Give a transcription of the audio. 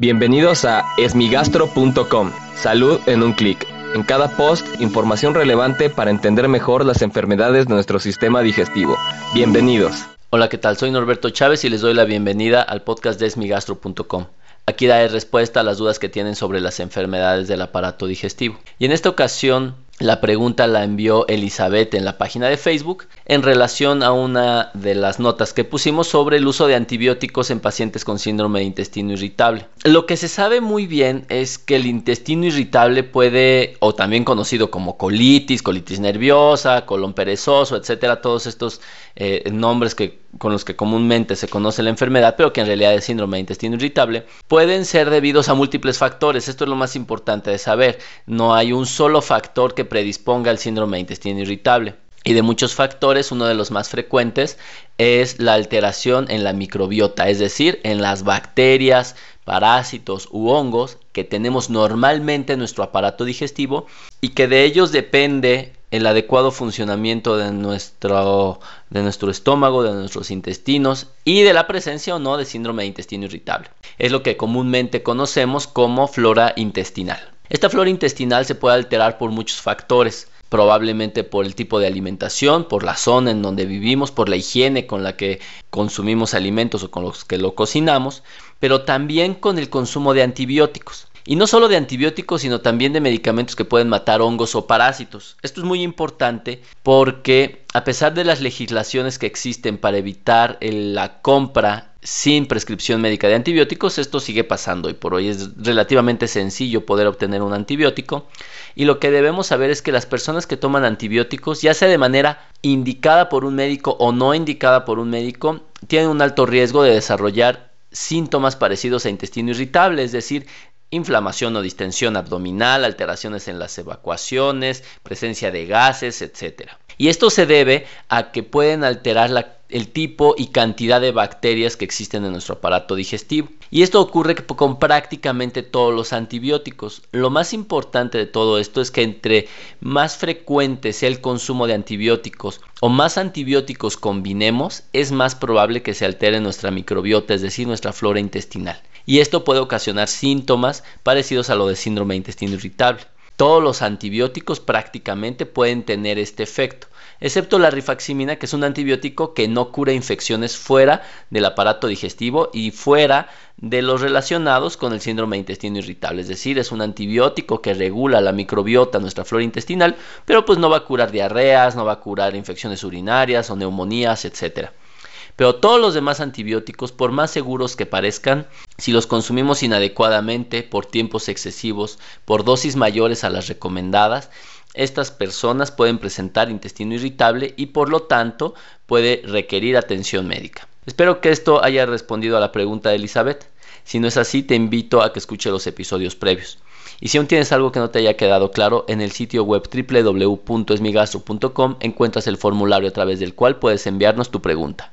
Bienvenidos a esmigastro.com. Salud en un clic. En cada post, información relevante para entender mejor las enfermedades de nuestro sistema digestivo. Bienvenidos. Hola, ¿qué tal? Soy Norberto Chávez y les doy la bienvenida al podcast de esmigastro.com. Aquí daré respuesta a las dudas que tienen sobre las enfermedades del aparato digestivo. Y en esta ocasión la pregunta la envió Elizabeth en la página de Facebook en relación a una de las notas que pusimos sobre el uso de antibióticos en pacientes con síndrome de intestino irritable. Lo que se sabe muy bien es que el intestino irritable puede, o también conocido como colitis, colitis nerviosa, colon perezoso, etcétera, todos estos eh, nombres que, con los que comúnmente se conoce la enfermedad, pero que en realidad es síndrome de intestino irritable, pueden ser debidos a múltiples factores. Esto es lo más importante de saber. No hay un solo factor que predisponga al síndrome de intestino irritable. Y de muchos factores, uno de los más frecuentes es la alteración en la microbiota, es decir, en las bacterias, parásitos u hongos que tenemos normalmente en nuestro aparato digestivo y que de ellos depende el adecuado funcionamiento de nuestro, de nuestro estómago, de nuestros intestinos y de la presencia o no de síndrome de intestino irritable. Es lo que comúnmente conocemos como flora intestinal. Esta flora intestinal se puede alterar por muchos factores, probablemente por el tipo de alimentación, por la zona en donde vivimos, por la higiene con la que consumimos alimentos o con los que lo cocinamos, pero también con el consumo de antibióticos. Y no solo de antibióticos, sino también de medicamentos que pueden matar hongos o parásitos. Esto es muy importante porque a pesar de las legislaciones que existen para evitar la compra sin prescripción médica de antibióticos, esto sigue pasando y por hoy es relativamente sencillo poder obtener un antibiótico. Y lo que debemos saber es que las personas que toman antibióticos, ya sea de manera indicada por un médico o no indicada por un médico, tienen un alto riesgo de desarrollar síntomas parecidos a intestino irritable, es decir, inflamación o distensión abdominal, alteraciones en las evacuaciones, presencia de gases, etc. Y esto se debe a que pueden alterar el tipo y cantidad de bacterias que existen en nuestro aparato digestivo. Y esto ocurre con prácticamente todos los antibióticos. Lo más importante de todo esto es que entre más frecuente sea el consumo de antibióticos o más antibióticos combinemos, es más probable que se altere nuestra microbiota, es decir, nuestra flora intestinal. Y esto puede ocasionar síntomas parecidos a lo de síndrome de intestino irritable. Todos los antibióticos prácticamente pueden tener este efecto excepto la rifaximina, que es un antibiótico que no cura infecciones fuera del aparato digestivo y fuera de los relacionados con el síndrome de intestino irritable. Es decir, es un antibiótico que regula la microbiota, nuestra flora intestinal, pero pues no va a curar diarreas, no va a curar infecciones urinarias o neumonías, etcétera. Pero todos los demás antibióticos, por más seguros que parezcan, si los consumimos inadecuadamente, por tiempos excesivos, por dosis mayores a las recomendadas, estas personas pueden presentar intestino irritable y por lo tanto puede requerir atención médica. Espero que esto haya respondido a la pregunta de Elizabeth. Si no es así, te invito a que escuche los episodios previos. Y si aún tienes algo que no te haya quedado claro, en el sitio web www.esmigastro.com encuentras el formulario a través del cual puedes enviarnos tu pregunta.